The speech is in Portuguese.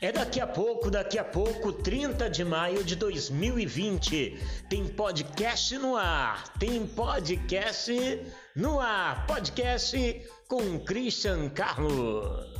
É daqui a pouco, daqui a pouco, 30 de maio de 2020. Tem podcast no ar. Tem podcast no ar. Podcast com Christian Carlos.